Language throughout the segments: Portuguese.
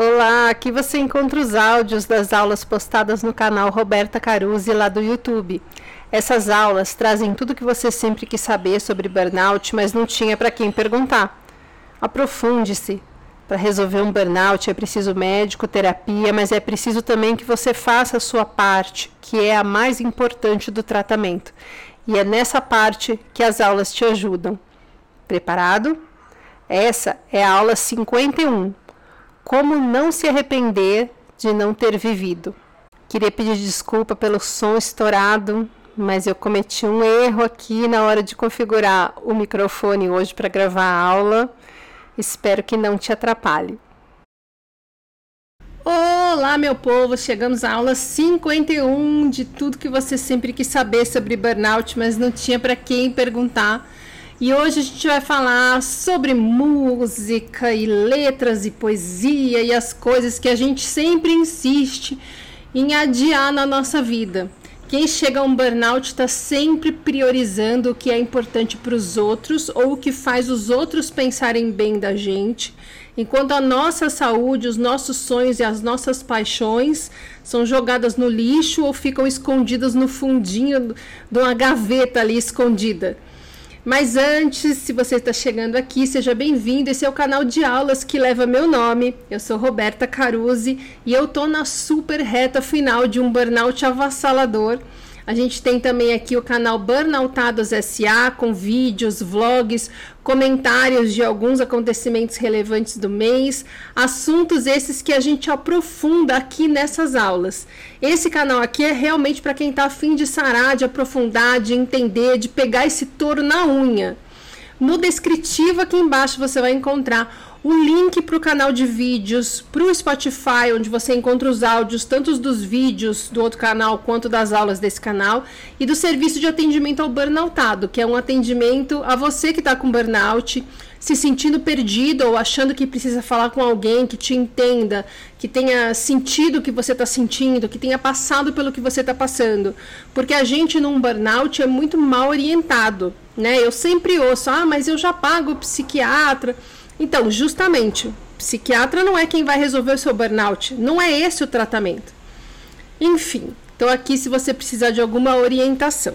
Olá, aqui você encontra os áudios das aulas postadas no canal Roberta Caruzzi lá do YouTube. Essas aulas trazem tudo que você sempre quis saber sobre burnout, mas não tinha para quem perguntar. Aprofunde-se. Para resolver um burnout é preciso médico, terapia, mas é preciso também que você faça a sua parte, que é a mais importante do tratamento. E é nessa parte que as aulas te ajudam. Preparado? Essa é a aula 51 como não se arrepender de não ter vivido? Queria pedir desculpa pelo som estourado, mas eu cometi um erro aqui na hora de configurar o microfone hoje para gravar a aula. Espero que não te atrapalhe. Olá, meu povo! Chegamos à aula 51 de tudo que você sempre quis saber sobre burnout, mas não tinha para quem perguntar. E hoje a gente vai falar sobre música e letras e poesia e as coisas que a gente sempre insiste em adiar na nossa vida. Quem chega a um burnout está sempre priorizando o que é importante para os outros ou o que faz os outros pensarem bem da gente, enquanto a nossa saúde, os nossos sonhos e as nossas paixões são jogadas no lixo ou ficam escondidas no fundinho de uma gaveta ali escondida. Mas antes, se você está chegando aqui, seja bem-vindo. Esse é o canal de aulas que leva meu nome. Eu sou Roberta Caruzzi e eu tô na super reta final de um burnout avassalador a gente tem também aqui o canal Burnoutados SA, com vídeos, vlogs, comentários de alguns acontecimentos relevantes do mês, assuntos esses que a gente aprofunda aqui nessas aulas. Esse canal aqui é realmente para quem está afim de sarar, de aprofundar, de entender, de pegar esse touro na unha. No descritivo aqui embaixo você vai encontrar o link para o canal de vídeos, para o Spotify, onde você encontra os áudios, tanto dos vídeos do outro canal quanto das aulas desse canal, e do serviço de atendimento ao burnoutado, que é um atendimento a você que está com burnout, se sentindo perdido ou achando que precisa falar com alguém que te entenda, que tenha sentido o que você está sentindo, que tenha passado pelo que você está passando. Porque a gente num burnout é muito mal orientado, né? Eu sempre ouço, ah, mas eu já pago o psiquiatra. Então, justamente, psiquiatra não é quem vai resolver o seu burnout, não é esse o tratamento. Enfim, então aqui se você precisar de alguma orientação.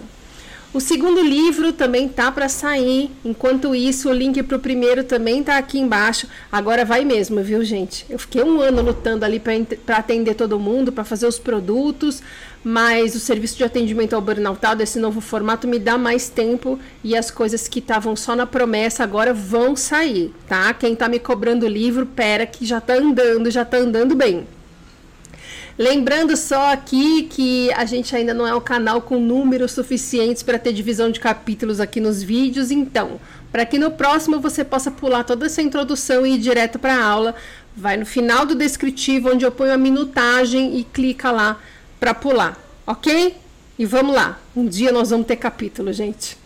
O segundo livro também tá para sair. Enquanto isso, o link para o primeiro também tá aqui embaixo. Agora vai mesmo, viu, gente? Eu fiquei um ano lutando ali para atender todo mundo, para fazer os produtos, mas o serviço de atendimento ao burnoutado, esse novo formato, me dá mais tempo e as coisas que estavam só na promessa agora vão sair, tá? Quem tá me cobrando o livro, pera que já tá andando, já tá andando bem. Lembrando só aqui que a gente ainda não é um canal com números suficientes para ter divisão de capítulos aqui nos vídeos, então, para que no próximo você possa pular toda essa introdução e ir direto para a aula, vai no final do descritivo onde eu ponho a minutagem e clica lá para pular, ok? E vamos lá, um dia nós vamos ter capítulo, gente.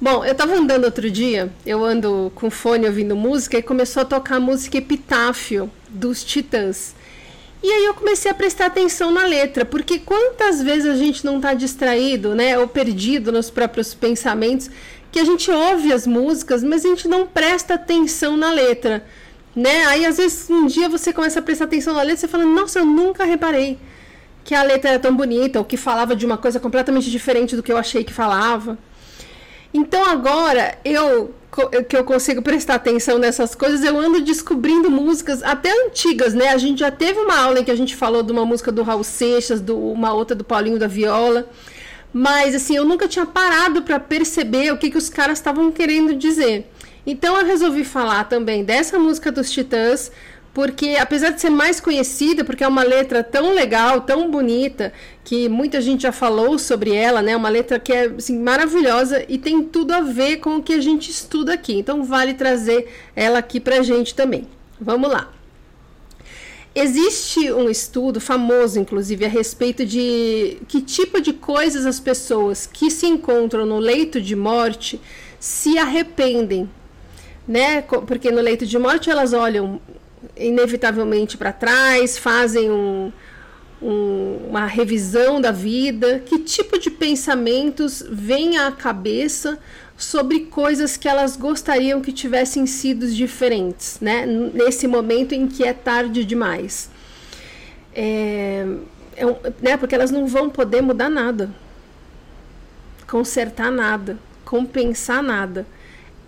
Bom, eu estava andando outro dia, eu ando com fone ouvindo música e começou a tocar a música Epitáfio dos Titãs. E aí eu comecei a prestar atenção na letra, porque quantas vezes a gente não está distraído, né, ou perdido nos próprios pensamentos, que a gente ouve as músicas, mas a gente não presta atenção na letra, né? Aí às vezes um dia você começa a prestar atenção na letra e você fala: "Nossa, eu nunca reparei que a letra era tão bonita, ou que falava de uma coisa completamente diferente do que eu achei que falava". Então agora eu que eu consigo prestar atenção nessas coisas, eu ando descobrindo músicas até antigas, né? A gente já teve uma aula em que a gente falou de uma música do Raul Seixas, do, uma outra do Paulinho da Viola, mas assim, eu nunca tinha parado para perceber o que, que os caras estavam querendo dizer. Então eu resolvi falar também dessa música dos Titãs, porque apesar de ser mais conhecida, porque é uma letra tão legal, tão bonita, que muita gente já falou sobre ela, né? Uma letra que é assim, maravilhosa e tem tudo a ver com o que a gente estuda aqui. Então vale trazer ela aqui pra gente também. Vamos lá. Existe um estudo famoso, inclusive, a respeito de que tipo de coisas as pessoas que se encontram no leito de morte se arrependem, né? Porque no leito de morte elas olham inevitavelmente para trás, fazem um, um, uma revisão da vida, que tipo de pensamentos vem à cabeça sobre coisas que elas gostariam que tivessem sido diferentes, né? Nesse momento em que é tarde demais. É, é, né? Porque elas não vão poder mudar nada, consertar nada, compensar nada.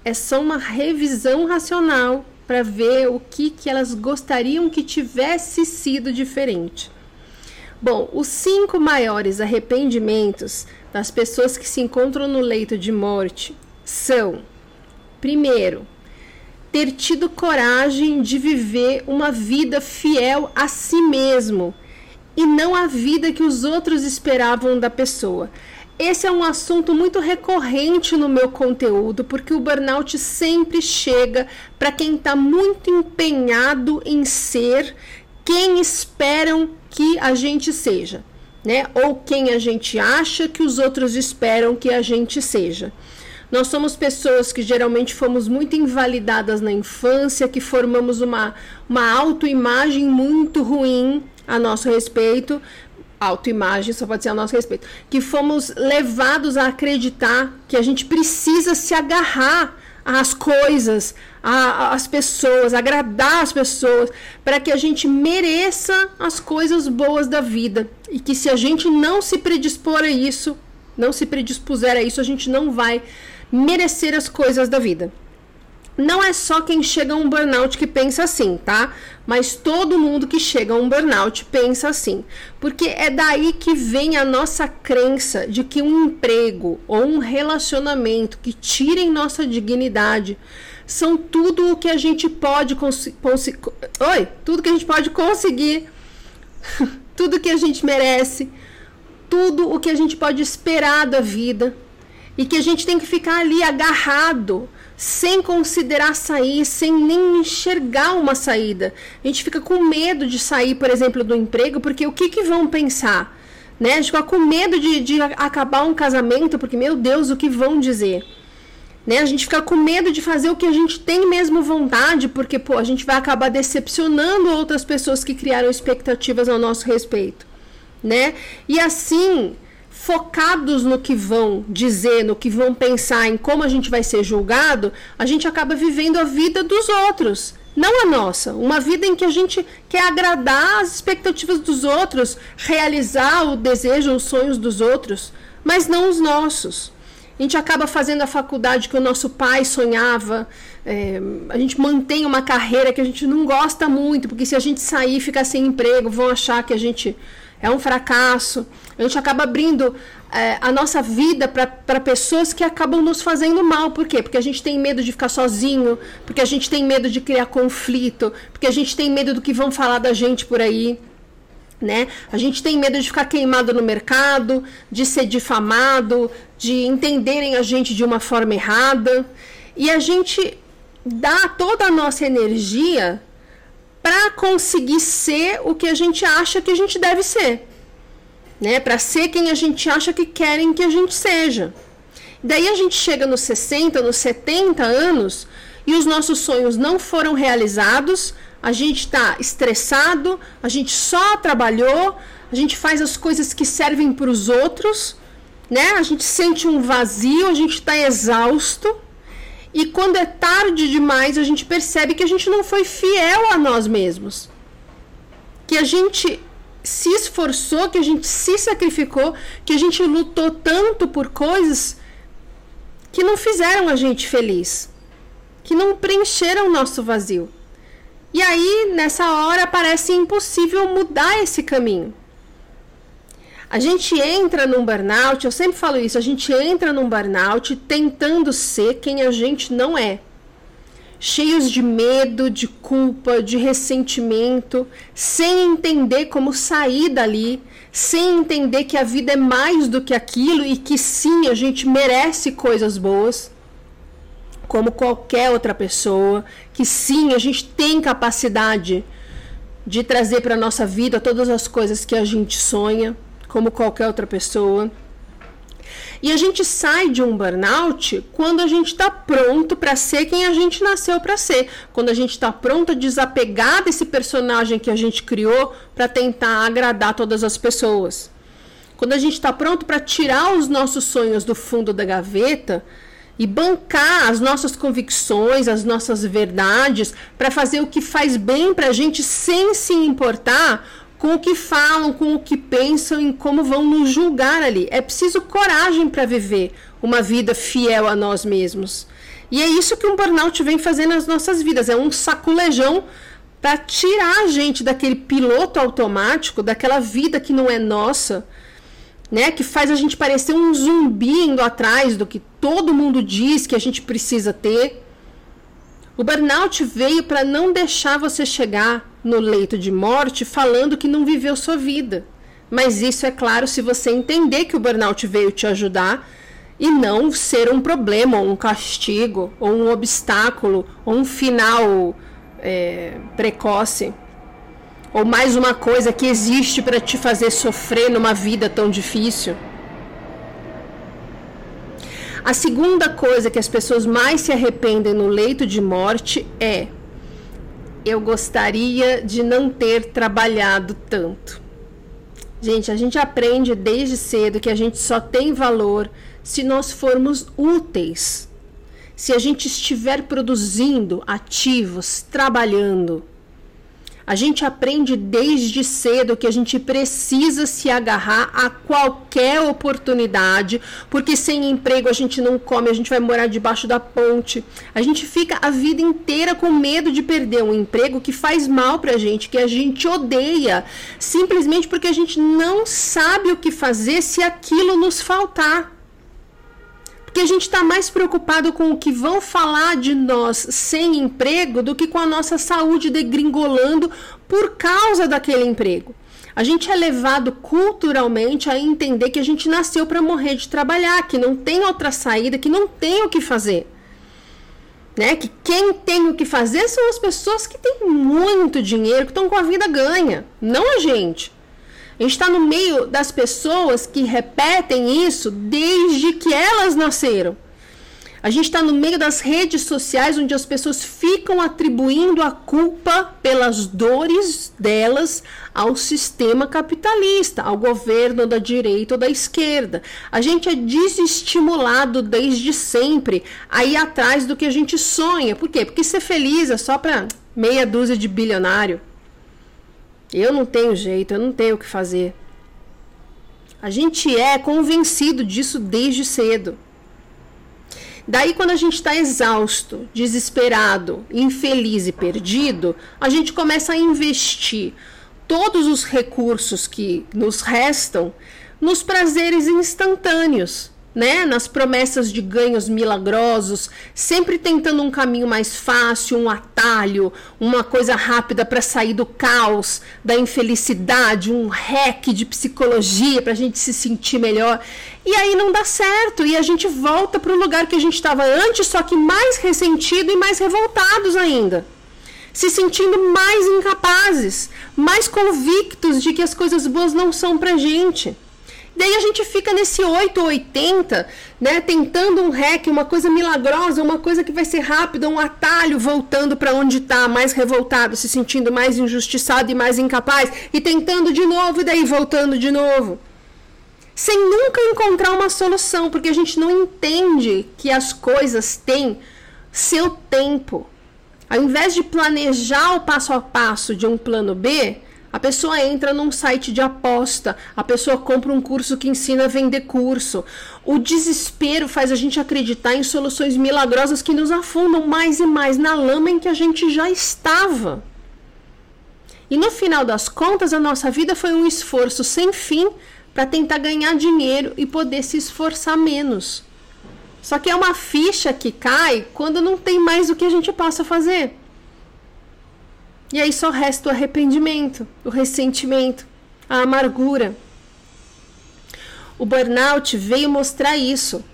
É só uma revisão racional para ver o que, que elas gostariam que tivesse sido diferente. Bom, os cinco maiores arrependimentos das pessoas que se encontram no leito de morte são: primeiro, ter tido coragem de viver uma vida fiel a si mesmo e não a vida que os outros esperavam da pessoa. Esse é um assunto muito recorrente no meu conteúdo, porque o burnout sempre chega para quem está muito empenhado em ser quem esperam que a gente seja, né? Ou quem a gente acha que os outros esperam que a gente seja. Nós somos pessoas que geralmente fomos muito invalidadas na infância, que formamos uma, uma autoimagem muito ruim a nosso respeito. Autoimagem só pode ser a nosso respeito. Que fomos levados a acreditar que a gente precisa se agarrar às coisas, as pessoas, agradar as pessoas, para que a gente mereça as coisas boas da vida. E que se a gente não se predispor a isso, não se predispuser a isso, a gente não vai merecer as coisas da vida. Não é só quem chega a um burnout que pensa assim, tá? Mas todo mundo que chega a um burnout pensa assim. Porque é daí que vem a nossa crença de que um emprego ou um relacionamento que tirem nossa dignidade são tudo o que a gente pode conseguir. Oi, tudo que a gente pode conseguir, tudo que a gente merece, tudo o que a gente pode esperar da vida e que a gente tem que ficar ali agarrado, sem considerar sair, sem nem enxergar uma saída. A gente fica com medo de sair, por exemplo, do emprego, porque o que, que vão pensar? Né? A gente fica com medo de, de acabar um casamento, porque, meu Deus, o que vão dizer? Né? A gente fica com medo de fazer o que a gente tem mesmo vontade, porque pô, a gente vai acabar decepcionando outras pessoas que criaram expectativas ao nosso respeito. Né? E assim, focados no que vão dizer, no que vão pensar, em como a gente vai ser julgado, a gente acaba vivendo a vida dos outros, não a nossa. Uma vida em que a gente quer agradar as expectativas dos outros, realizar o desejo, os sonhos dos outros, mas não os nossos. A gente acaba fazendo a faculdade que o nosso pai sonhava. É, a gente mantém uma carreira que a gente não gosta muito, porque se a gente sair e ficar sem emprego, vão achar que a gente é um fracasso. A gente acaba abrindo é, a nossa vida para pessoas que acabam nos fazendo mal. Por quê? Porque a gente tem medo de ficar sozinho, porque a gente tem medo de criar conflito, porque a gente tem medo do que vão falar da gente por aí né? A gente tem medo de ficar queimado no mercado, de ser difamado, de entenderem a gente de uma forma errada. E a gente dá toda a nossa energia para conseguir ser o que a gente acha que a gente deve ser, né? Para ser quem a gente acha que querem que a gente seja. Daí a gente chega nos 60, nos 70 anos e os nossos sonhos não foram realizados, a gente está estressado, a gente só trabalhou, a gente faz as coisas que servem para os outros, né? A gente sente um vazio, a gente está exausto. E quando é tarde demais, a gente percebe que a gente não foi fiel a nós mesmos. Que a gente se esforçou, que a gente se sacrificou, que a gente lutou tanto por coisas que não fizeram a gente feliz, que não preencheram o nosso vazio. E aí, nessa hora, parece impossível mudar esse caminho. A gente entra num burnout, eu sempre falo isso, a gente entra num burnout tentando ser quem a gente não é. Cheios de medo, de culpa, de ressentimento, sem entender como sair dali, sem entender que a vida é mais do que aquilo e que sim, a gente merece coisas boas como qualquer outra pessoa, que sim, a gente tem capacidade de trazer para a nossa vida todas as coisas que a gente sonha, como qualquer outra pessoa. E a gente sai de um burnout quando a gente está pronto para ser quem a gente nasceu para ser. Quando a gente está pronto a desapegar desse personagem que a gente criou para tentar agradar todas as pessoas. Quando a gente está pronto para tirar os nossos sonhos do fundo da gaveta e bancar as nossas convicções, as nossas verdades, para fazer o que faz bem para a gente sem se importar com o que falam, com o que pensam e como vão nos julgar ali. É preciso coragem para viver uma vida fiel a nós mesmos. E é isso que um burnout vem fazendo nas nossas vidas, é um saculejão para tirar a gente daquele piloto automático, daquela vida que não é nossa, né, que faz a gente parecer um zumbi indo atrás do que todo mundo diz que a gente precisa ter. O burnout veio para não deixar você chegar no leito de morte falando que não viveu sua vida. Mas isso é claro se você entender que o burnout veio te ajudar e não ser um problema, ou um castigo, ou um obstáculo, ou um final é, precoce ou mais uma coisa que existe para te fazer sofrer numa vida tão difícil. A segunda coisa que as pessoas mais se arrependem no leito de morte é: eu gostaria de não ter trabalhado tanto. Gente, a gente aprende desde cedo que a gente só tem valor se nós formos úteis. Se a gente estiver produzindo, ativos, trabalhando. A gente aprende desde cedo que a gente precisa se agarrar a qualquer oportunidade, porque sem emprego a gente não come, a gente vai morar debaixo da ponte. A gente fica a vida inteira com medo de perder um emprego que faz mal pra gente, que a gente odeia, simplesmente porque a gente não sabe o que fazer se aquilo nos faltar porque a gente está mais preocupado com o que vão falar de nós sem emprego do que com a nossa saúde degringolando por causa daquele emprego. A gente é levado culturalmente a entender que a gente nasceu para morrer de trabalhar, que não tem outra saída, que não tem o que fazer. Né? Que quem tem o que fazer são as pessoas que têm muito dinheiro, que estão com a vida ganha, não a gente. A gente está no meio das pessoas que repetem isso desde que elas nasceram. A gente está no meio das redes sociais onde as pessoas ficam atribuindo a culpa pelas dores delas ao sistema capitalista, ao governo da direita ou da esquerda. A gente é desestimulado desde sempre a ir atrás do que a gente sonha. Por quê? Porque ser feliz é só para meia dúzia de bilionário. Eu não tenho jeito, eu não tenho o que fazer. A gente é convencido disso desde cedo. Daí, quando a gente está exausto, desesperado, infeliz e perdido, a gente começa a investir todos os recursos que nos restam nos prazeres instantâneos né, nas promessas de ganhos milagrosos, sempre tentando um caminho mais fácil, um atalho, uma coisa rápida para sair do caos, da infelicidade, um hack de psicologia para a gente se sentir melhor. E aí não dá certo e a gente volta para o lugar que a gente estava antes, só que mais ressentido e mais revoltados ainda se sentindo mais incapazes, mais convictos de que as coisas boas não são pra gente. Daí a gente fica nesse 8 ou 80, né, tentando um hack, uma coisa milagrosa, uma coisa que vai ser rápida, um atalho, voltando para onde está, mais revoltado, se sentindo mais injustiçado e mais incapaz, e tentando de novo, e daí voltando de novo. Sem nunca encontrar uma solução, porque a gente não entende que as coisas têm seu tempo. Ao invés de planejar o passo a passo de um plano B, a pessoa entra num site de aposta, a pessoa compra um curso que ensina a vender curso. O desespero faz a gente acreditar em soluções milagrosas que nos afundam mais e mais na lama em que a gente já estava. E no final das contas, a nossa vida foi um esforço sem fim para tentar ganhar dinheiro e poder se esforçar menos. Só que é uma ficha que cai quando não tem mais o que a gente possa fazer. E aí só resta o arrependimento, o ressentimento, a amargura. O burnout veio mostrar isso,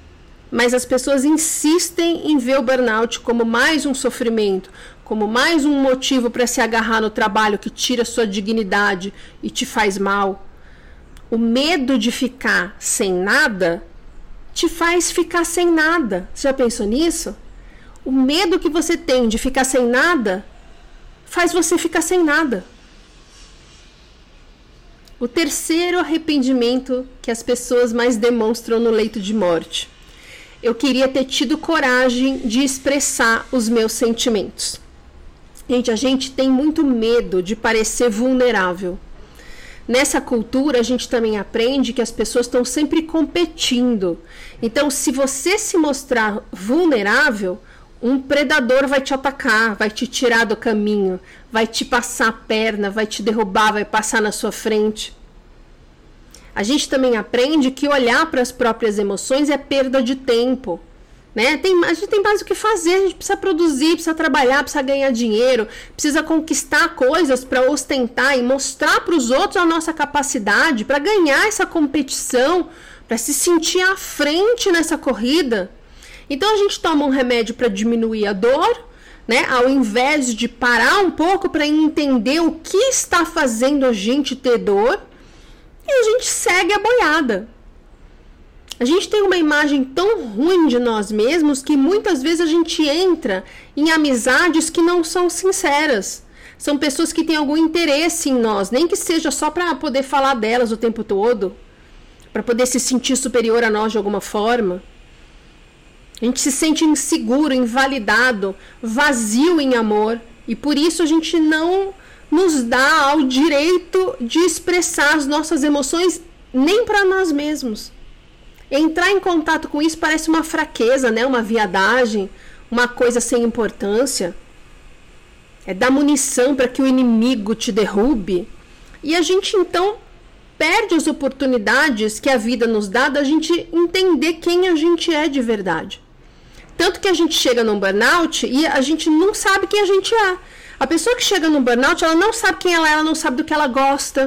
mas as pessoas insistem em ver o burnout como mais um sofrimento, como mais um motivo para se agarrar no trabalho que tira sua dignidade e te faz mal. O medo de ficar sem nada te faz ficar sem nada. Você já pensou nisso? O medo que você tem de ficar sem nada faz você ficar sem nada. O terceiro arrependimento que as pessoas mais demonstram no leito de morte. eu queria ter tido coragem de expressar os meus sentimentos. Gente, a gente tem muito medo de parecer vulnerável. Nessa cultura, a gente também aprende que as pessoas estão sempre competindo. Então, se você se mostrar vulnerável, um predador vai te atacar, vai te tirar do caminho, vai te passar a perna, vai te derrubar, vai passar na sua frente. A gente também aprende que olhar para as próprias emoções é perda de tempo. Né? Tem, a gente tem mais o que fazer, a gente precisa produzir, precisa trabalhar, precisa ganhar dinheiro, precisa conquistar coisas para ostentar e mostrar para os outros a nossa capacidade para ganhar essa competição, para se sentir à frente nessa corrida. Então a gente toma um remédio para diminuir a dor, né? Ao invés de parar um pouco para entender o que está fazendo a gente ter dor, e a gente segue a boiada. A gente tem uma imagem tão ruim de nós mesmos que muitas vezes a gente entra em amizades que não são sinceras. São pessoas que têm algum interesse em nós, nem que seja só para poder falar delas o tempo todo, para poder se sentir superior a nós de alguma forma. A gente se sente inseguro, invalidado, vazio em amor, e por isso a gente não nos dá ao direito de expressar as nossas emoções nem para nós mesmos. Entrar em contato com isso parece uma fraqueza, né? Uma viadagem, uma coisa sem importância. É dar munição para que o inimigo te derrube. E a gente então perde as oportunidades que a vida nos dá da gente entender quem a gente é de verdade. Tanto que a gente chega num burnout e a gente não sabe quem a gente é. A pessoa que chega num burnout, ela não sabe quem ela é, ela não sabe do que ela gosta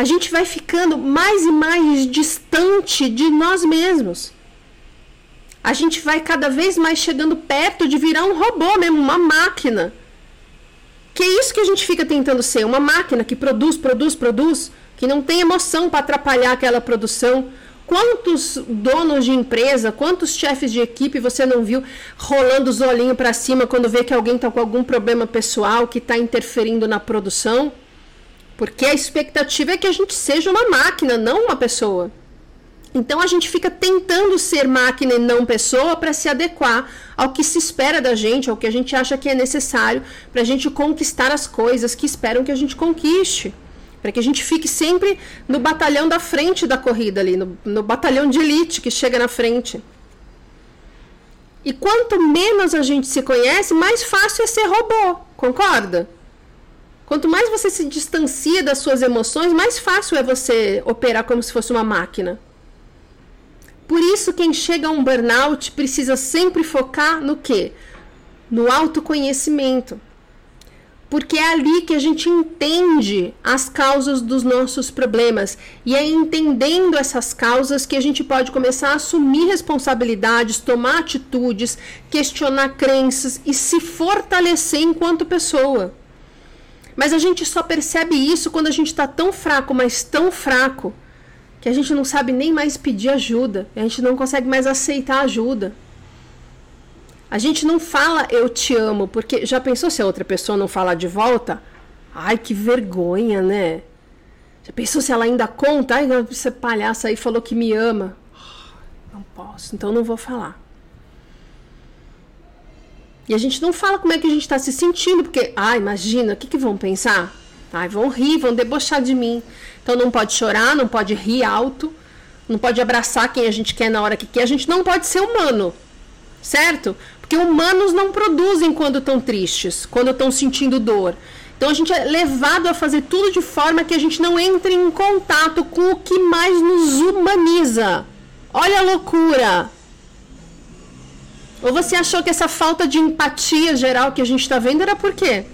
a gente vai ficando mais e mais distante de nós mesmos. A gente vai cada vez mais chegando perto de virar um robô mesmo, uma máquina. Que é isso que a gente fica tentando ser, uma máquina que produz, produz, produz, que não tem emoção para atrapalhar aquela produção. Quantos donos de empresa, quantos chefes de equipe você não viu rolando os olhinhos para cima quando vê que alguém está com algum problema pessoal que está interferindo na produção? Porque a expectativa é que a gente seja uma máquina, não uma pessoa. Então a gente fica tentando ser máquina e não pessoa para se adequar ao que se espera da gente, ao que a gente acha que é necessário para a gente conquistar as coisas que esperam que a gente conquiste. Para que a gente fique sempre no batalhão da frente da corrida ali, no, no batalhão de elite que chega na frente. E quanto menos a gente se conhece, mais fácil é ser robô, concorda? Quanto mais você se distancia das suas emoções, mais fácil é você operar como se fosse uma máquina. Por isso, quem chega a um burnout precisa sempre focar no quê? No autoconhecimento. Porque é ali que a gente entende as causas dos nossos problemas. E é entendendo essas causas que a gente pode começar a assumir responsabilidades, tomar atitudes, questionar crenças e se fortalecer enquanto pessoa. Mas a gente só percebe isso quando a gente está tão fraco, mas tão fraco, que a gente não sabe nem mais pedir ajuda, a gente não consegue mais aceitar ajuda. A gente não fala eu te amo, porque já pensou se a outra pessoa não falar de volta? Ai, que vergonha, né? Já pensou se ela ainda conta? Ai, essa palhaça aí falou que me ama. Não posso, então não vou falar. E a gente não fala como é que a gente está se sentindo, porque, ah, imagina, o que, que vão pensar? Ai, vão rir, vão debochar de mim. Então não pode chorar, não pode rir alto, não pode abraçar quem a gente quer na hora que quer. A gente não pode ser humano, certo? Porque humanos não produzem quando estão tristes, quando estão sentindo dor. Então a gente é levado a fazer tudo de forma que a gente não entre em contato com o que mais nos humaniza. Olha a loucura! Ou você achou que essa falta de empatia geral que a gente está vendo era por quê?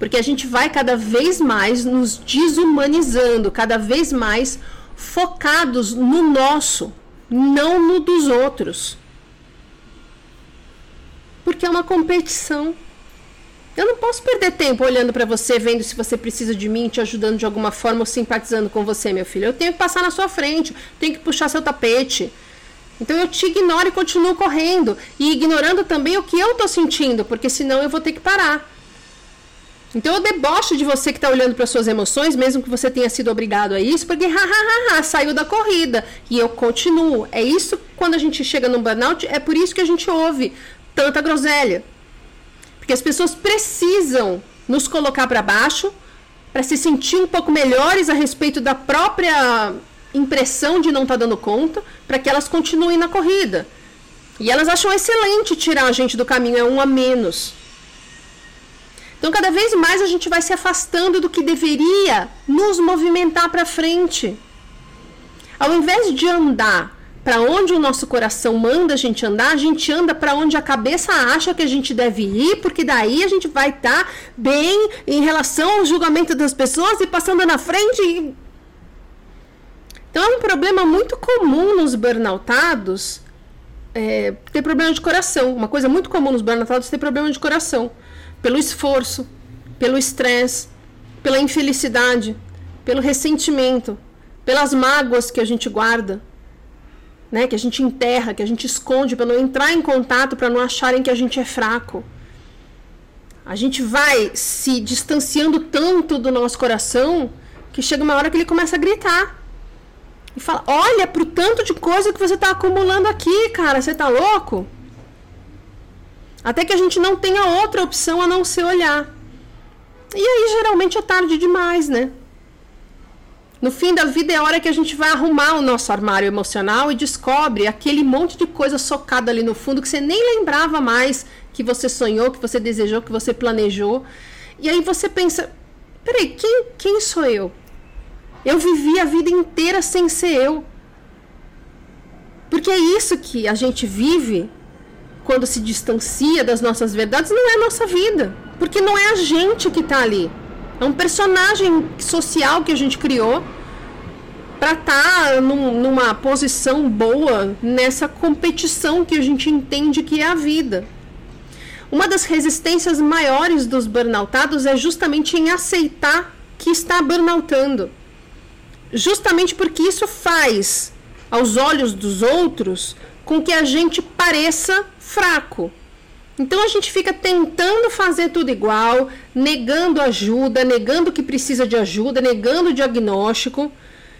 Porque a gente vai cada vez mais nos desumanizando, cada vez mais focados no nosso, não no dos outros. Porque é uma competição. Eu não posso perder tempo olhando para você, vendo se você precisa de mim, te ajudando de alguma forma ou simpatizando com você, meu filho. Eu tenho que passar na sua frente, tenho que puxar seu tapete. Então eu te ignoro e continuo correndo. E ignorando também o que eu estou sentindo, porque senão eu vou ter que parar. Então eu debocho de você que está olhando para suas emoções, mesmo que você tenha sido obrigado a isso, porque ha, saiu da corrida e eu continuo. É isso quando a gente chega num burnout, é por isso que a gente ouve tanta groselha. Porque as pessoas precisam nos colocar para baixo para se sentir um pouco melhores a respeito da própria impressão de não estar tá dando conta, para que elas continuem na corrida. E elas acham excelente tirar a gente do caminho, é um a menos. Então, cada vez mais a gente vai se afastando do que deveria nos movimentar para frente. Ao invés de andar para onde o nosso coração manda a gente andar, a gente anda para onde a cabeça acha que a gente deve ir, porque daí a gente vai estar tá bem em relação ao julgamento das pessoas e passando na frente. Então é um problema muito comum nos burnoutados é, ter problema de coração. Uma coisa muito comum nos burnoutados é ter problema de coração pelo esforço, pelo estresse, pela infelicidade, pelo ressentimento, pelas mágoas que a gente guarda, né, que a gente enterra, que a gente esconde para não entrar em contato, para não acharem que a gente é fraco. A gente vai se distanciando tanto do nosso coração que chega uma hora que ele começa a gritar. E fala: Olha pro tanto de coisa que você está acumulando aqui, cara, você tá louco? Até que a gente não tenha outra opção a não ser olhar. E aí geralmente é tarde demais, né? No fim da vida é a hora que a gente vai arrumar o nosso armário emocional e descobre aquele monte de coisa socada ali no fundo que você nem lembrava mais que você sonhou, que você desejou, que você planejou. E aí você pensa: peraí, quem, quem sou eu? Eu vivi a vida inteira sem ser eu. Porque é isso que a gente vive quando se distancia das nossas verdades, não é a nossa vida. Porque não é a gente que está ali. É um personagem social que a gente criou para estar tá num, numa posição boa nessa competição que a gente entende que é a vida. Uma das resistências maiores dos burnoutados é justamente em aceitar que está burnoutando. Justamente porque isso faz, aos olhos dos outros, com que a gente pareça fraco. Então a gente fica tentando fazer tudo igual, negando ajuda, negando que precisa de ajuda, negando o diagnóstico,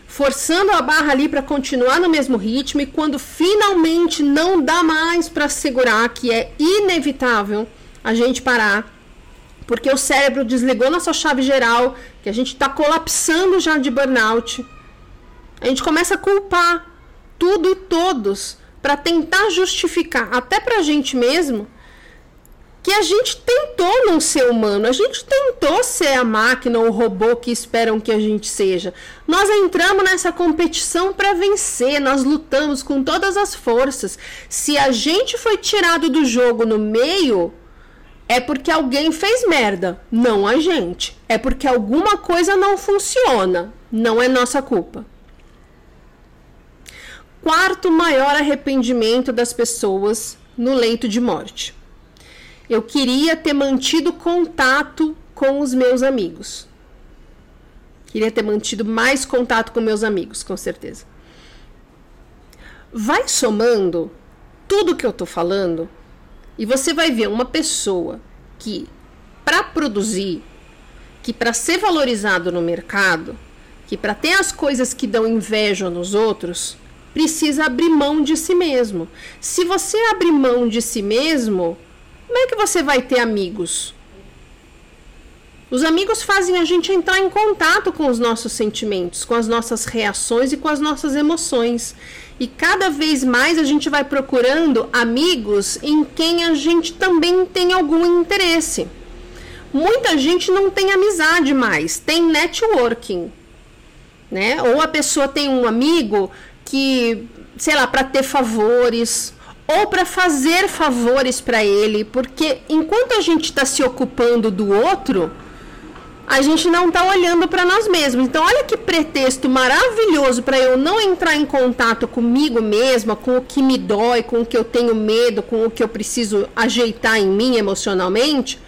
forçando a barra ali para continuar no mesmo ritmo e quando finalmente não dá mais para segurar que é inevitável a gente parar, porque o cérebro desligou nossa chave geral, que a gente está colapsando já de burnout. A gente começa a culpar tudo e todos para tentar justificar, até para a gente mesmo, que a gente tentou não ser humano, a gente tentou ser a máquina ou o robô que esperam que a gente seja. Nós entramos nessa competição para vencer, nós lutamos com todas as forças. Se a gente foi tirado do jogo no meio, é porque alguém fez merda, não a gente. É porque alguma coisa não funciona, não é nossa culpa quarto maior arrependimento das pessoas no leito de morte. Eu queria ter mantido contato com os meus amigos. Queria ter mantido mais contato com meus amigos, com certeza. Vai somando tudo que eu tô falando e você vai ver uma pessoa que, para produzir, que para ser valorizado no mercado, que para ter as coisas que dão inveja nos outros, precisa abrir mão de si mesmo. Se você abrir mão de si mesmo, como é que você vai ter amigos? Os amigos fazem a gente entrar em contato com os nossos sentimentos, com as nossas reações e com as nossas emoções. E cada vez mais a gente vai procurando amigos em quem a gente também tem algum interesse. Muita gente não tem amizade mais, tem networking. Né? Ou a pessoa tem um amigo que, sei lá, para ter favores ou para fazer favores para ele, porque enquanto a gente está se ocupando do outro, a gente não está olhando para nós mesmos. Então, olha que pretexto maravilhoso para eu não entrar em contato comigo mesma, com o que me dói, com o que eu tenho medo, com o que eu preciso ajeitar em mim emocionalmente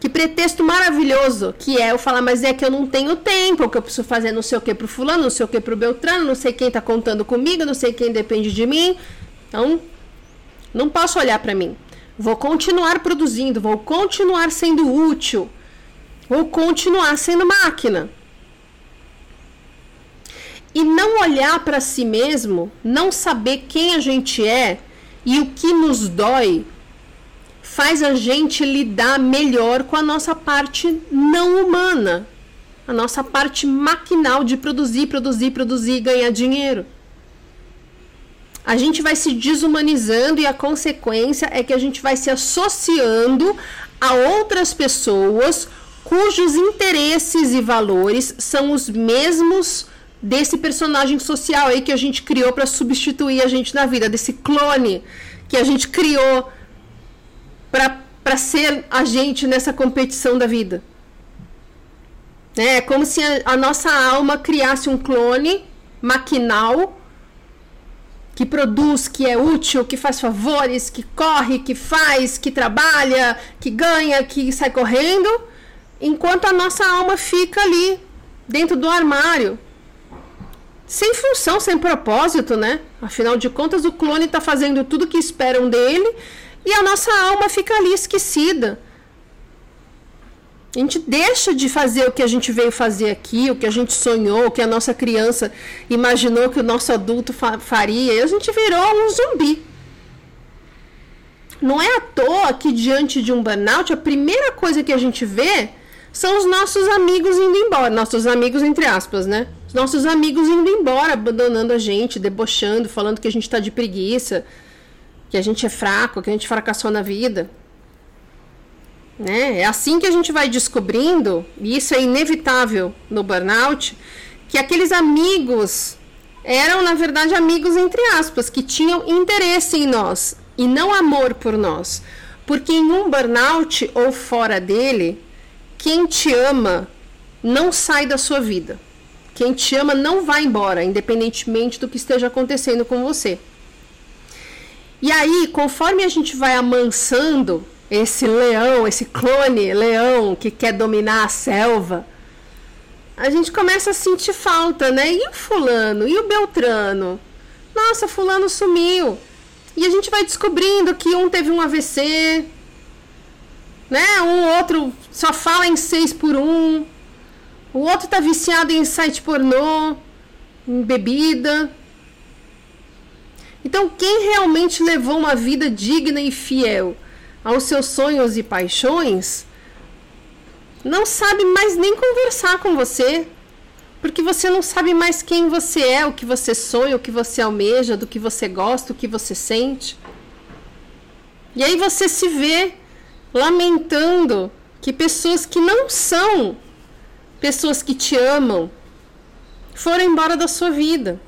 que pretexto maravilhoso que é eu falar, mas é que eu não tenho tempo, que eu preciso fazer não sei o que pro fulano, não sei o que pro Beltrano, não sei quem tá contando comigo, não sei quem depende de mim. Então, não posso olhar para mim. Vou continuar produzindo, vou continuar sendo útil. ou continuar sendo máquina. E não olhar para si mesmo, não saber quem a gente é e o que nos dói, faz a gente lidar melhor com a nossa parte não humana, a nossa parte maquinal de produzir, produzir, produzir e ganhar dinheiro. A gente vai se desumanizando e a consequência é que a gente vai se associando a outras pessoas cujos interesses e valores são os mesmos desse personagem social aí que a gente criou para substituir a gente na vida, desse clone que a gente criou para ser a gente nessa competição da vida. É como se a, a nossa alma criasse um clone maquinal que produz, que é útil, que faz favores, que corre, que faz, que trabalha, que ganha, que sai correndo, enquanto a nossa alma fica ali dentro do armário, sem função, sem propósito, né? Afinal de contas, o clone está fazendo tudo que esperam dele e a nossa alma fica ali esquecida. A gente deixa de fazer o que a gente veio fazer aqui, o que a gente sonhou, o que a nossa criança imaginou que o nosso adulto fa faria, e a gente virou um zumbi. Não é à toa que diante de um burnout, a primeira coisa que a gente vê são os nossos amigos indo embora, nossos amigos entre aspas, né? Os nossos amigos indo embora, abandonando a gente, debochando, falando que a gente está de preguiça, que a gente é fraco, que a gente fracassou na vida. Né? É assim que a gente vai descobrindo, e isso é inevitável no burnout, que aqueles amigos eram, na verdade, amigos entre aspas, que tinham interesse em nós e não amor por nós. Porque em um burnout ou fora dele, quem te ama não sai da sua vida. Quem te ama não vai embora, independentemente do que esteja acontecendo com você. E aí, conforme a gente vai amansando esse leão, esse clone leão que quer dominar a selva, a gente começa a sentir falta, né? E o fulano? E o Beltrano? Nossa, fulano sumiu. E a gente vai descobrindo que um teve um AVC, né? Um outro só fala em seis por um. O outro tá viciado em site pornô, em bebida. Então, quem realmente levou uma vida digna e fiel aos seus sonhos e paixões, não sabe mais nem conversar com você, porque você não sabe mais quem você é, o que você sonha, o que você almeja, do que você gosta, o que você sente. E aí você se vê lamentando que pessoas que não são pessoas que te amam foram embora da sua vida.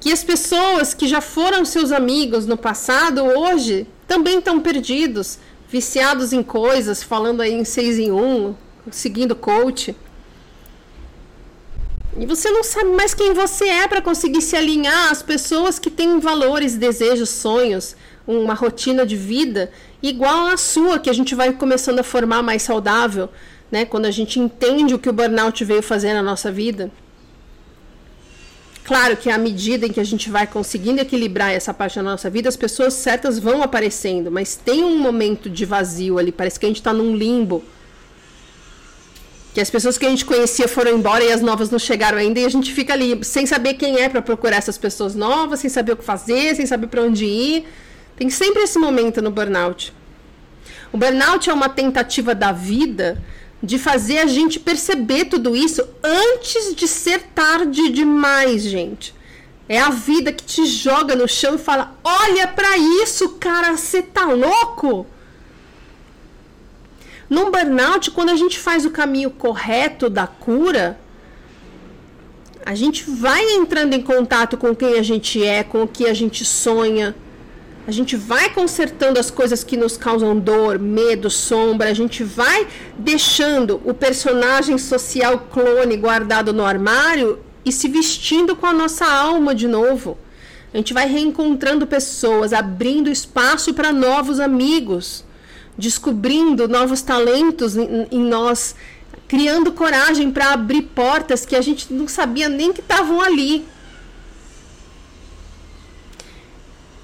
Que as pessoas que já foram seus amigos no passado hoje também estão perdidos, viciados em coisas, falando aí em seis em um, seguindo coach. E você não sabe mais quem você é para conseguir se alinhar às pessoas que têm valores, desejos, sonhos, uma rotina de vida igual à sua, que a gente vai começando a formar mais saudável, né? Quando a gente entende o que o burnout veio fazer na nossa vida. Claro que à medida em que a gente vai conseguindo equilibrar essa parte da nossa vida, as pessoas certas vão aparecendo, mas tem um momento de vazio ali, parece que a gente está num limbo. Que as pessoas que a gente conhecia foram embora e as novas não chegaram ainda, e a gente fica ali sem saber quem é para procurar essas pessoas novas, sem saber o que fazer, sem saber para onde ir. Tem sempre esse momento no burnout. O burnout é uma tentativa da vida de fazer a gente perceber tudo isso antes de ser tarde demais, gente. É a vida que te joga no chão e fala: "Olha para isso, cara, você tá louco?" Num burnout, quando a gente faz o caminho correto da cura, a gente vai entrando em contato com quem a gente é, com o que a gente sonha, a gente vai consertando as coisas que nos causam dor, medo, sombra. A gente vai deixando o personagem social clone guardado no armário e se vestindo com a nossa alma de novo. A gente vai reencontrando pessoas, abrindo espaço para novos amigos, descobrindo novos talentos em, em nós, criando coragem para abrir portas que a gente não sabia nem que estavam ali.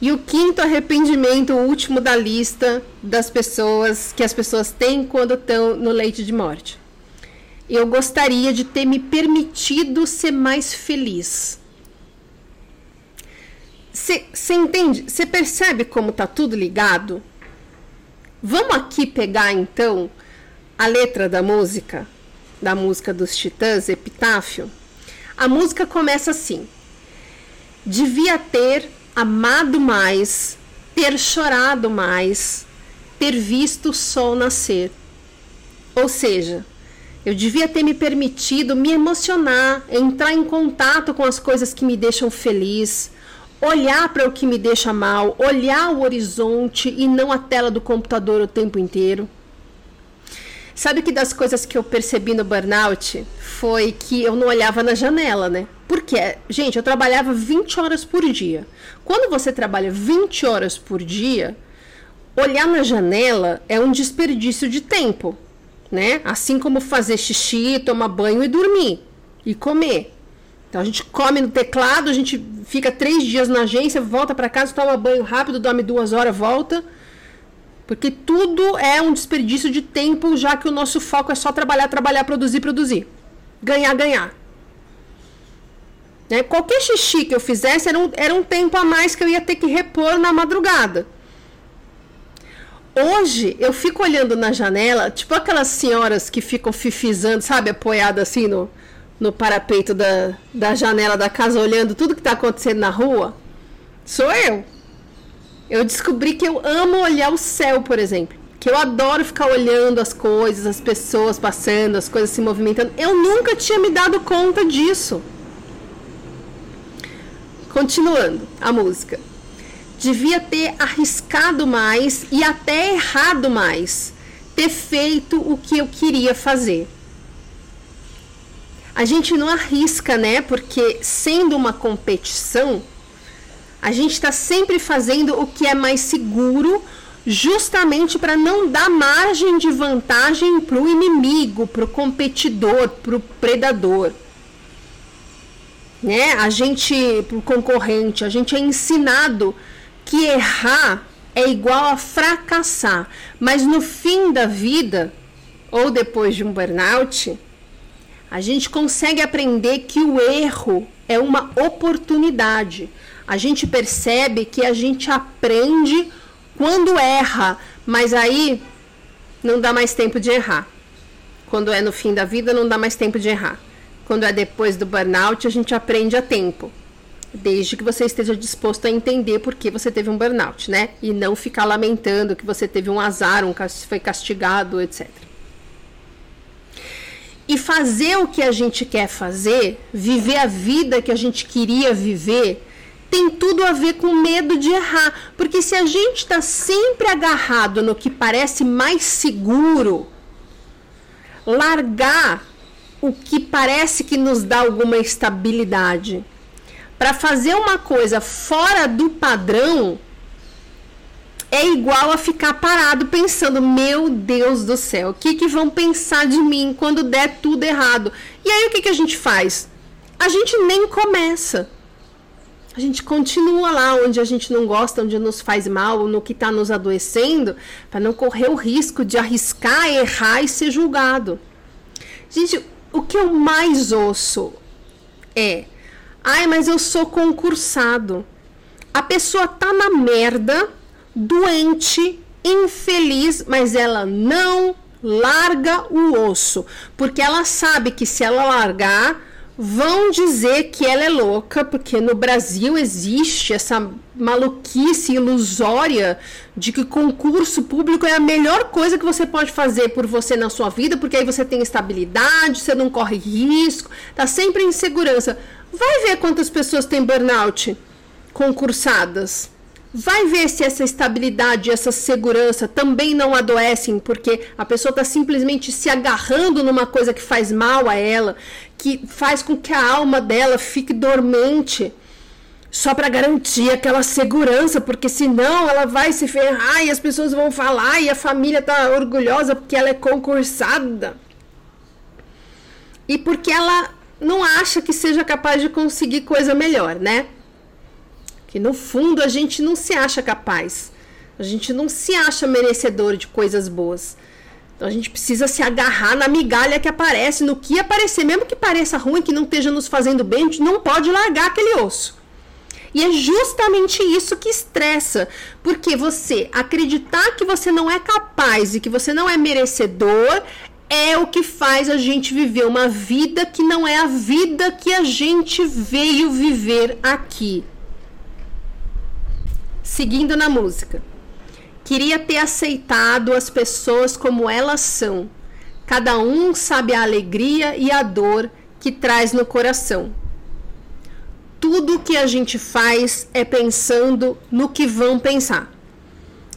E o quinto arrependimento, o último da lista das pessoas que as pessoas têm quando estão no leite de morte. Eu gostaria de ter me permitido ser mais feliz. Você entende? Você percebe como tá tudo ligado? Vamos aqui pegar então a letra da música, da música dos Titãs, Epitáfio. A música começa assim: Devia ter amado mais, ter chorado mais, ter visto o sol nascer. Ou seja, eu devia ter me permitido me emocionar, entrar em contato com as coisas que me deixam feliz, olhar para o que me deixa mal, olhar o horizonte e não a tela do computador o tempo inteiro. Sabe que das coisas que eu percebi no burnout foi que eu não olhava na janela, né? Porque, gente, eu trabalhava 20 horas por dia. Quando você trabalha 20 horas por dia, olhar na janela é um desperdício de tempo, né? Assim como fazer xixi, tomar banho e dormir e comer. Então a gente come no teclado, a gente fica três dias na agência, volta para casa, toma banho rápido, dorme duas horas, volta porque tudo é um desperdício de tempo, já que o nosso foco é só trabalhar, trabalhar, produzir, produzir. Ganhar, ganhar. Né? Qualquer xixi que eu fizesse era um, era um tempo a mais que eu ia ter que repor na madrugada. Hoje eu fico olhando na janela, tipo aquelas senhoras que ficam fifizando, sabe, apoiada assim no, no parapeito da, da janela da casa, olhando tudo que está acontecendo na rua. Sou eu. Eu descobri que eu amo olhar o céu, por exemplo. Que eu adoro ficar olhando as coisas, as pessoas passando, as coisas se movimentando. Eu nunca tinha me dado conta disso. Continuando a música. Devia ter arriscado mais e até errado mais. Ter feito o que eu queria fazer. A gente não arrisca, né? Porque sendo uma competição, a gente está sempre fazendo o que é mais seguro, justamente para não dar margem de vantagem para o inimigo, para o competidor, para o predador. Né? A gente, o concorrente, a gente é ensinado que errar é igual a fracassar. Mas no fim da vida, ou depois de um burnout, a gente consegue aprender que o erro é uma oportunidade a gente percebe que a gente aprende quando erra, mas aí não dá mais tempo de errar. Quando é no fim da vida, não dá mais tempo de errar. Quando é depois do burnout, a gente aprende a tempo. Desde que você esteja disposto a entender por que você teve um burnout, né? E não ficar lamentando que você teve um azar, um foi castigado, etc. E fazer o que a gente quer fazer, viver a vida que a gente queria viver, tem tudo a ver com medo de errar. Porque se a gente está sempre agarrado no que parece mais seguro, largar o que parece que nos dá alguma estabilidade para fazer uma coisa fora do padrão é igual a ficar parado pensando: meu Deus do céu, o que, que vão pensar de mim quando der tudo errado? E aí o que, que a gente faz? A gente nem começa a gente continua lá onde a gente não gosta, onde nos faz mal, no que está nos adoecendo, para não correr o risco de arriscar, errar e ser julgado. Gente, o que eu mais ouço é: ai, mas eu sou concursado. A pessoa tá na merda, doente, infeliz, mas ela não larga o osso, porque ela sabe que se ela largar, vão dizer que ela é louca, porque no Brasil existe essa maluquice ilusória de que concurso público é a melhor coisa que você pode fazer por você na sua vida, porque aí você tem estabilidade, você não corre risco, tá sempre em segurança. Vai ver quantas pessoas têm burnout concursadas. Vai ver se essa estabilidade, essa segurança também não adoecem, porque a pessoa está simplesmente se agarrando numa coisa que faz mal a ela, que faz com que a alma dela fique dormente, só para garantir aquela segurança, porque senão ela vai se ferrar e as pessoas vão falar e a família está orgulhosa porque ela é concursada. E porque ela não acha que seja capaz de conseguir coisa melhor, né? Que no fundo a gente não se acha capaz. A gente não se acha merecedor de coisas boas. Então a gente precisa se agarrar na migalha que aparece, no que aparecer, mesmo que pareça ruim, que não esteja nos fazendo bem, a gente não pode largar aquele osso. E é justamente isso que estressa, porque você acreditar que você não é capaz e que você não é merecedor é o que faz a gente viver uma vida que não é a vida que a gente veio viver aqui. Seguindo na música. Queria ter aceitado as pessoas como elas são. Cada um sabe a alegria e a dor que traz no coração. Tudo que a gente faz é pensando no que vão pensar.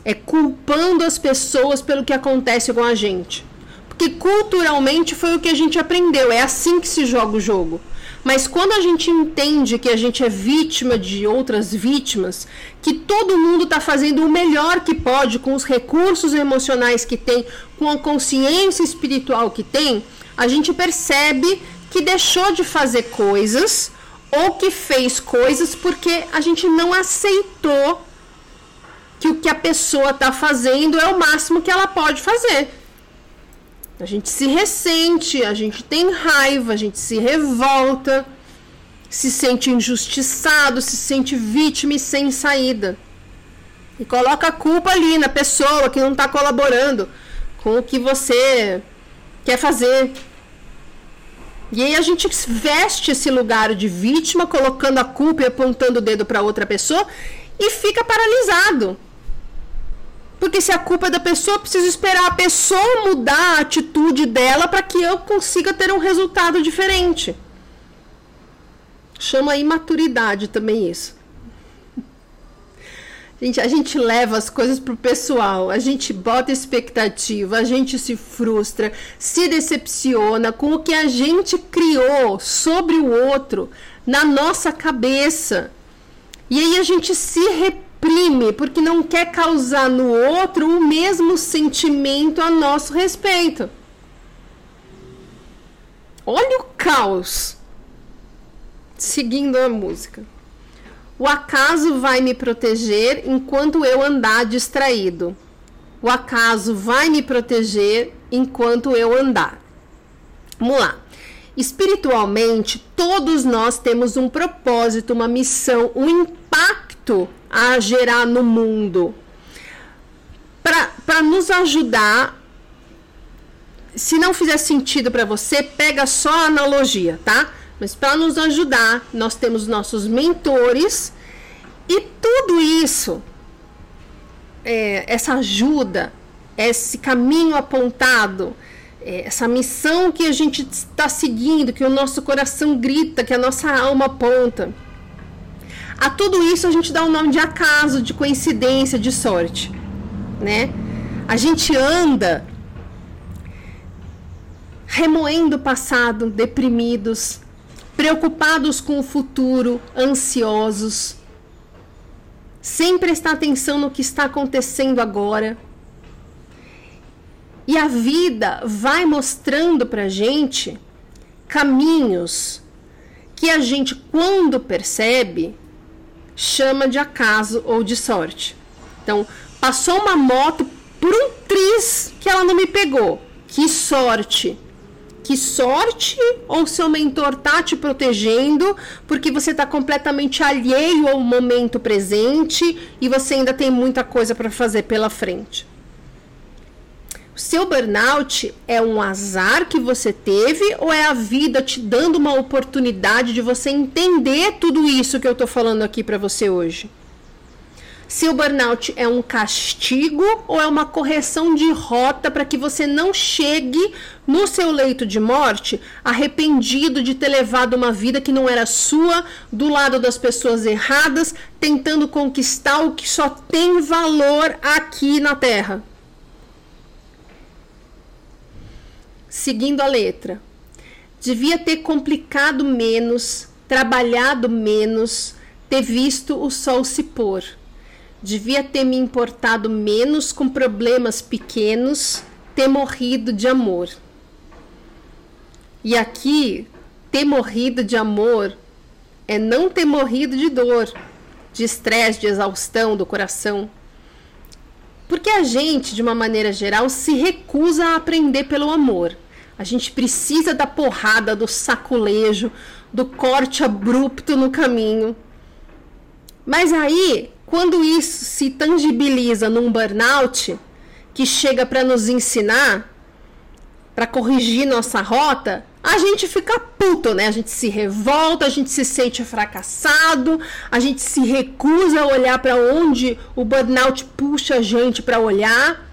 É culpando as pessoas pelo que acontece com a gente. Porque culturalmente foi o que a gente aprendeu, é assim que se joga o jogo. Mas quando a gente entende que a gente é vítima de outras vítimas, que todo mundo está fazendo o melhor que pode com os recursos emocionais que tem, com a consciência espiritual que tem, a gente percebe que deixou de fazer coisas ou que fez coisas porque a gente não aceitou que o que a pessoa está fazendo é o máximo que ela pode fazer. A gente se ressente, a gente tem raiva, a gente se revolta, se sente injustiçado, se sente vítima e sem saída. E coloca a culpa ali na pessoa que não está colaborando com o que você quer fazer. E aí a gente veste esse lugar de vítima, colocando a culpa e apontando o dedo para outra pessoa e fica paralisado. Porque se a culpa é da pessoa, eu preciso esperar a pessoa mudar a atitude dela para que eu consiga ter um resultado diferente. Chama imaturidade também isso. Gente, a gente leva as coisas pro pessoal, a gente bota expectativa, a gente se frustra, se decepciona com o que a gente criou sobre o outro na nossa cabeça. E aí a gente se repete reprime porque não quer causar no outro o mesmo sentimento a nosso respeito. Olha o caos. Seguindo a música. O acaso vai me proteger enquanto eu andar distraído. O acaso vai me proteger enquanto eu andar. Vamos lá. Espiritualmente, todos nós temos um propósito, uma missão, um impacto a gerar no mundo. Para nos ajudar, se não fizer sentido para você, pega só a analogia, tá? Mas para nos ajudar, nós temos nossos mentores e tudo isso, é, essa ajuda, esse caminho apontado, é, essa missão que a gente está seguindo, que o nosso coração grita, que a nossa alma aponta a tudo isso a gente dá o um nome de acaso, de coincidência, de sorte, né? A gente anda remoendo o passado, deprimidos, preocupados com o futuro, ansiosos, sem prestar atenção no que está acontecendo agora. E a vida vai mostrando para gente caminhos que a gente, quando percebe, chama de acaso ou de sorte. Então, passou uma moto por um triz que ela não me pegou. Que sorte! Que sorte ou seu mentor tá te protegendo porque você tá completamente alheio ao momento presente e você ainda tem muita coisa para fazer pela frente. Seu burnout é um azar que você teve ou é a vida te dando uma oportunidade de você entender tudo isso que eu estou falando aqui para você hoje? Seu burnout é um castigo ou é uma correção de rota para que você não chegue no seu leito de morte arrependido de ter levado uma vida que não era sua, do lado das pessoas erradas, tentando conquistar o que só tem valor aqui na Terra? Seguindo a letra. Devia ter complicado menos, trabalhado menos, ter visto o sol se pôr. Devia ter me importado menos com problemas pequenos, ter morrido de amor. E aqui, ter morrido de amor é não ter morrido de dor, de estresse, de exaustão do coração. Porque a gente, de uma maneira geral, se recusa a aprender pelo amor. A gente precisa da porrada, do saculejo, do corte abrupto no caminho. Mas aí, quando isso se tangibiliza num burnout, que chega para nos ensinar, para corrigir nossa rota, a gente fica puto, né? A gente se revolta, a gente se sente fracassado, a gente se recusa a olhar para onde o burnout puxa a gente para olhar.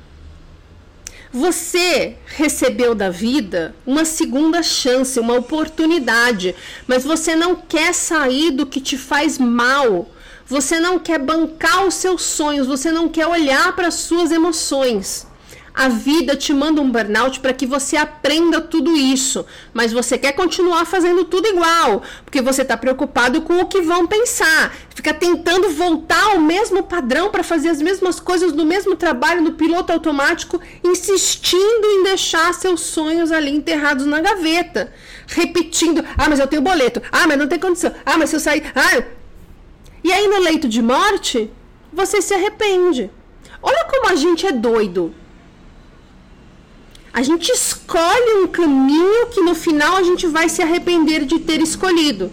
Você recebeu da vida uma segunda chance, uma oportunidade, mas você não quer sair do que te faz mal. Você não quer bancar os seus sonhos, você não quer olhar para as suas emoções. A vida te manda um burnout para que você aprenda tudo isso, mas você quer continuar fazendo tudo igual, porque você está preocupado com o que vão pensar. Fica tentando voltar ao mesmo padrão para fazer as mesmas coisas no mesmo trabalho, no piloto automático, insistindo em deixar seus sonhos ali enterrados na gaveta. Repetindo: ah, mas eu tenho boleto, ah, mas não tem condição, ah, mas se eu sair. Ah. E aí no leito de morte, você se arrepende. Olha como a gente é doido. A gente escolhe um caminho que no final a gente vai se arrepender de ter escolhido.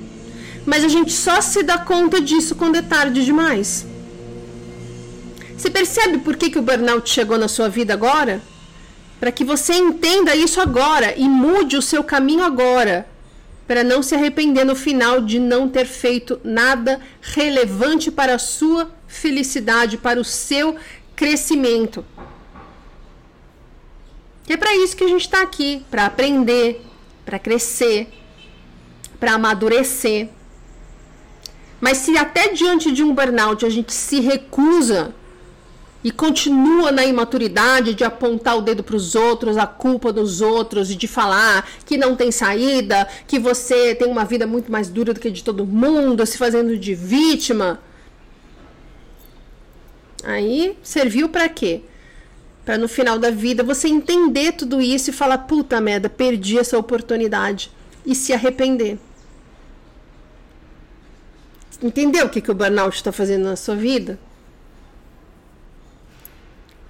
Mas a gente só se dá conta disso quando é tarde demais. Você percebe por que, que o burnout chegou na sua vida agora? Para que você entenda isso agora e mude o seu caminho agora. Para não se arrepender no final de não ter feito nada relevante para a sua felicidade, para o seu crescimento. E é para isso que a gente está aqui, para aprender, para crescer, para amadurecer. Mas se até diante de um burnout a gente se recusa e continua na imaturidade de apontar o dedo para os outros, a culpa dos outros e de falar que não tem saída, que você tem uma vida muito mais dura do que de todo mundo, se fazendo de vítima. Aí serviu para quê? Para no final da vida você entender tudo isso e falar: puta merda, perdi essa oportunidade e se arrepender. Entendeu o que, que o burnout está fazendo na sua vida?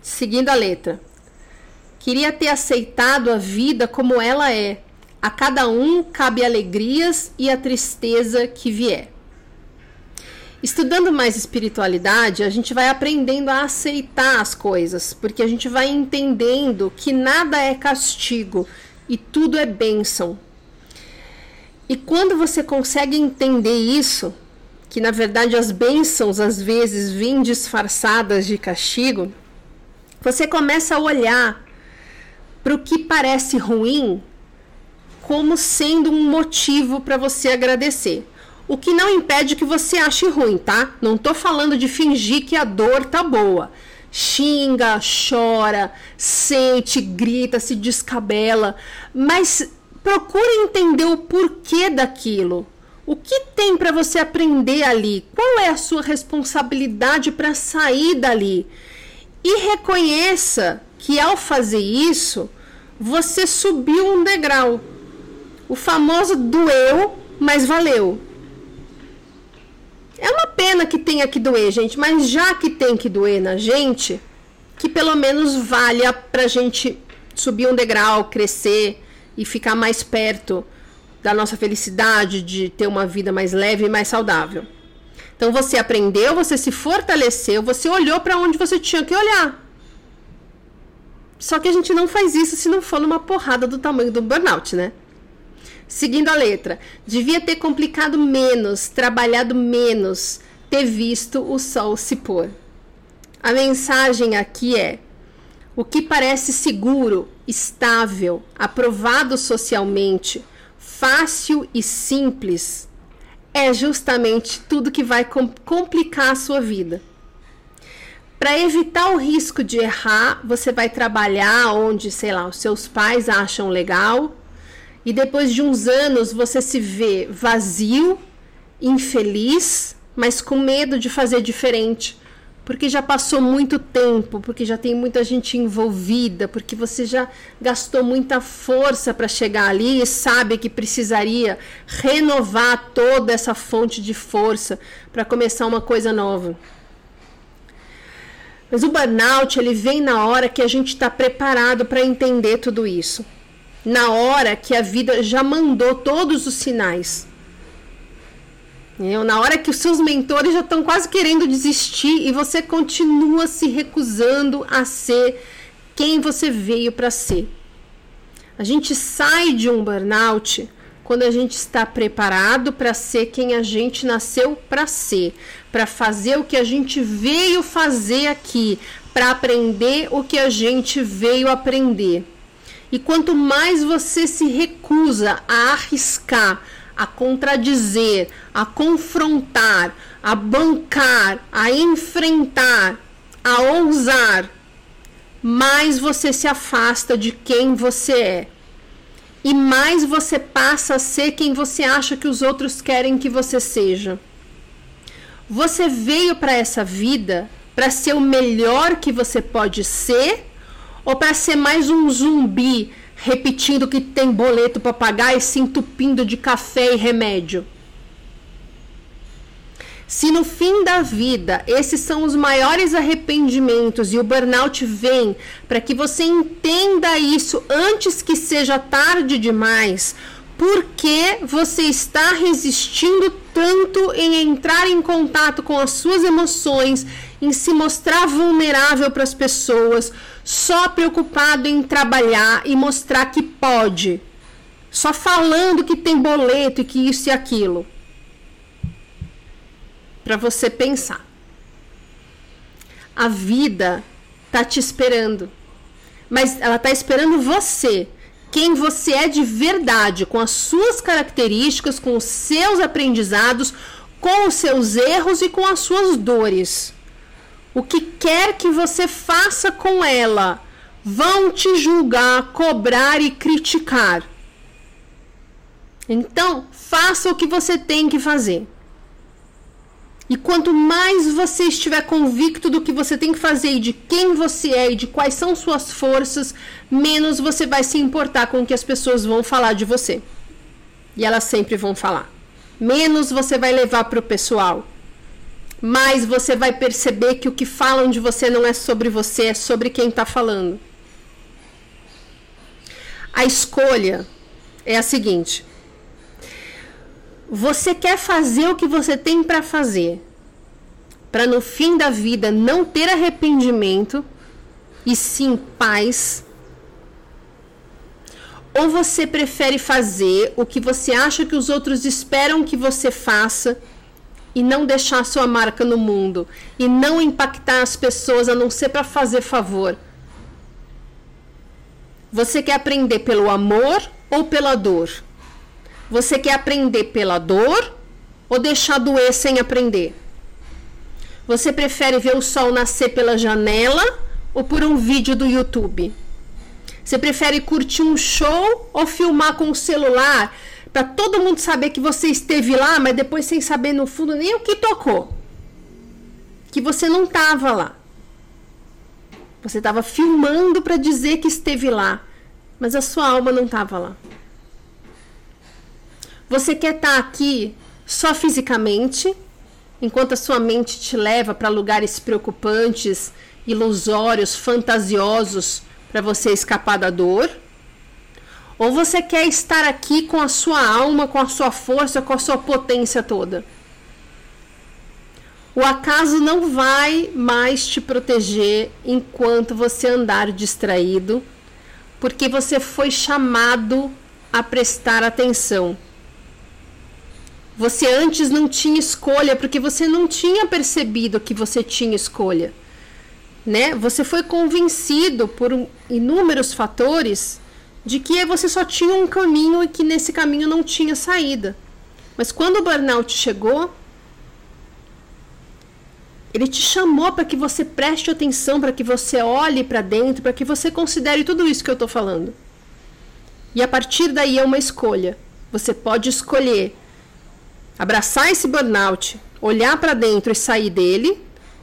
Seguindo a letra. Queria ter aceitado a vida como ela é. A cada um cabe alegrias e a tristeza que vier. Estudando mais espiritualidade, a gente vai aprendendo a aceitar as coisas, porque a gente vai entendendo que nada é castigo e tudo é bênção. E quando você consegue entender isso, que na verdade as bênçãos às vezes vêm disfarçadas de castigo, você começa a olhar para o que parece ruim como sendo um motivo para você agradecer. O que não impede que você ache ruim, tá? Não tô falando de fingir que a dor tá boa. Xinga, chora, sente, grita, se descabela, mas procure entender o porquê daquilo. O que tem para você aprender ali? Qual é a sua responsabilidade para sair dali? E reconheça que ao fazer isso, você subiu um degrau. O famoso doeu, mas valeu. É uma pena que tenha que doer, gente, mas já que tem que doer na gente, que pelo menos valha pra gente subir um degrau, crescer e ficar mais perto da nossa felicidade, de ter uma vida mais leve e mais saudável. Então você aprendeu, você se fortaleceu, você olhou para onde você tinha que olhar. Só que a gente não faz isso se não for numa porrada do tamanho do burnout, né? Seguindo a letra, devia ter complicado menos, trabalhado menos, ter visto o sol se pôr. A mensagem aqui é: o que parece seguro, estável, aprovado socialmente, fácil e simples, é justamente tudo que vai complicar a sua vida. Para evitar o risco de errar, você vai trabalhar onde, sei lá, os seus pais acham legal e depois de uns anos você se vê vazio, infeliz, mas com medo de fazer diferente, porque já passou muito tempo, porque já tem muita gente envolvida, porque você já gastou muita força para chegar ali e sabe que precisaria renovar toda essa fonte de força para começar uma coisa nova. Mas o burnout ele vem na hora que a gente está preparado para entender tudo isso, na hora que a vida já mandou todos os sinais na hora que os seus mentores já estão quase querendo desistir e você continua se recusando a ser quem você veio para ser. A gente sai de um burnout quando a gente está preparado para ser quem a gente nasceu para ser, para fazer o que a gente veio fazer aqui, para aprender o que a gente veio aprender. E quanto mais você se recusa a arriscar, a contradizer, a confrontar, a bancar, a enfrentar, a ousar, mais você se afasta de quem você é. E mais você passa a ser quem você acha que os outros querem que você seja. Você veio para essa vida para ser o melhor que você pode ser ou para ser mais um zumbi repetindo que tem boleto para pagar e se entupindo de café e remédio. Se no fim da vida esses são os maiores arrependimentos e o burnout vem para que você entenda isso antes que seja tarde demais, por que você está resistindo tanto em entrar em contato com as suas emoções, em se mostrar vulnerável para as pessoas, só preocupado em trabalhar e mostrar que pode, só falando que tem boleto e que isso e aquilo. Para você pensar. A vida tá te esperando. Mas ela tá esperando você, quem você é de verdade, com as suas características, com os seus aprendizados, com os seus erros e com as suas dores o que quer que você faça com ela, vão te julgar, cobrar e criticar. Então, faça o que você tem que fazer. E quanto mais você estiver convicto do que você tem que fazer e de quem você é e de quais são suas forças, menos você vai se importar com o que as pessoas vão falar de você. E elas sempre vão falar. Menos você vai levar para o pessoal mais você vai perceber que o que falam de você não é sobre você, é sobre quem está falando. A escolha é a seguinte: você quer fazer o que você tem para fazer, para no fim da vida não ter arrependimento e sim paz. Ou você prefere fazer o que você acha que os outros esperam que você faça? E não deixar sua marca no mundo e não impactar as pessoas a não ser para fazer favor. Você quer aprender pelo amor ou pela dor? Você quer aprender pela dor ou deixar doer sem aprender? Você prefere ver o sol nascer pela janela ou por um vídeo do YouTube? Você prefere curtir um show ou filmar com o celular para todo mundo saber que você esteve lá, mas depois sem saber no fundo nem o que tocou. Que você não estava lá. Você estava filmando para dizer que esteve lá, mas a sua alma não estava lá. Você quer estar tá aqui só fisicamente, enquanto a sua mente te leva para lugares preocupantes, ilusórios, fantasiosos, para você escapar da dor? Ou você quer estar aqui com a sua alma, com a sua força, com a sua potência toda? O acaso não vai mais te proteger enquanto você andar distraído, porque você foi chamado a prestar atenção. Você antes não tinha escolha, porque você não tinha percebido que você tinha escolha. Né? Você foi convencido por inúmeros fatores de que você só tinha um caminho e que nesse caminho não tinha saída. Mas quando o burnout chegou, ele te chamou para que você preste atenção, para que você olhe para dentro, para que você considere tudo isso que eu estou falando. E a partir daí é uma escolha. Você pode escolher abraçar esse burnout, olhar para dentro e sair dele,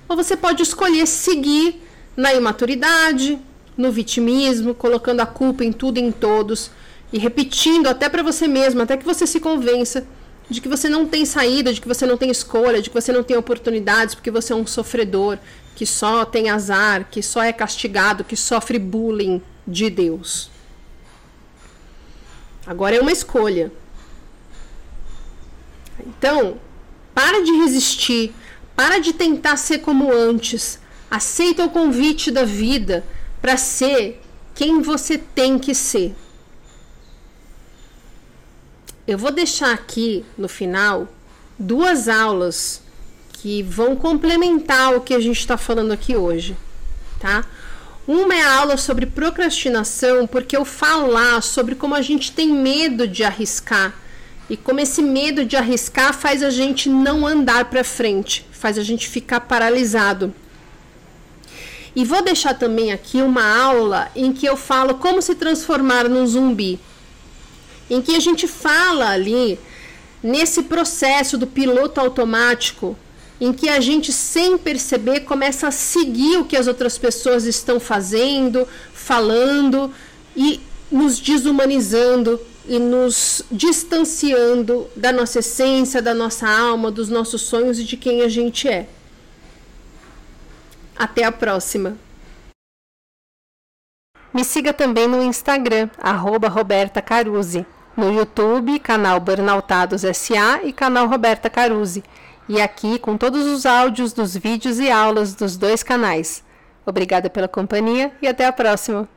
ou você pode escolher seguir na imaturidade, no vitimismo, colocando a culpa em tudo e em todos e repetindo até para você mesmo, até que você se convença de que você não tem saída, de que você não tem escolha, de que você não tem oportunidades, porque você é um sofredor, que só tem azar, que só é castigado, que sofre bullying de Deus. Agora é uma escolha. Então, para de resistir, para de tentar ser como antes. Aceita o convite da vida para ser quem você tem que ser. Eu vou deixar aqui no final duas aulas que vão complementar o que a gente está falando aqui hoje, tá? Uma é a aula sobre procrastinação, porque eu falo lá sobre como a gente tem medo de arriscar e como esse medo de arriscar faz a gente não andar para frente, faz a gente ficar paralisado. E vou deixar também aqui uma aula em que eu falo como se transformar num zumbi, em que a gente fala ali nesse processo do piloto automático em que a gente, sem perceber, começa a seguir o que as outras pessoas estão fazendo, falando e nos desumanizando e nos distanciando da nossa essência, da nossa alma, dos nossos sonhos e de quem a gente é. Até a próxima! Me siga também no Instagram, arroba Roberta Caruzzi. No YouTube, canal Burnoutados SA e canal Roberta Caruzzi e aqui com todos os áudios dos vídeos e aulas dos dois canais. Obrigada pela companhia e até a próxima!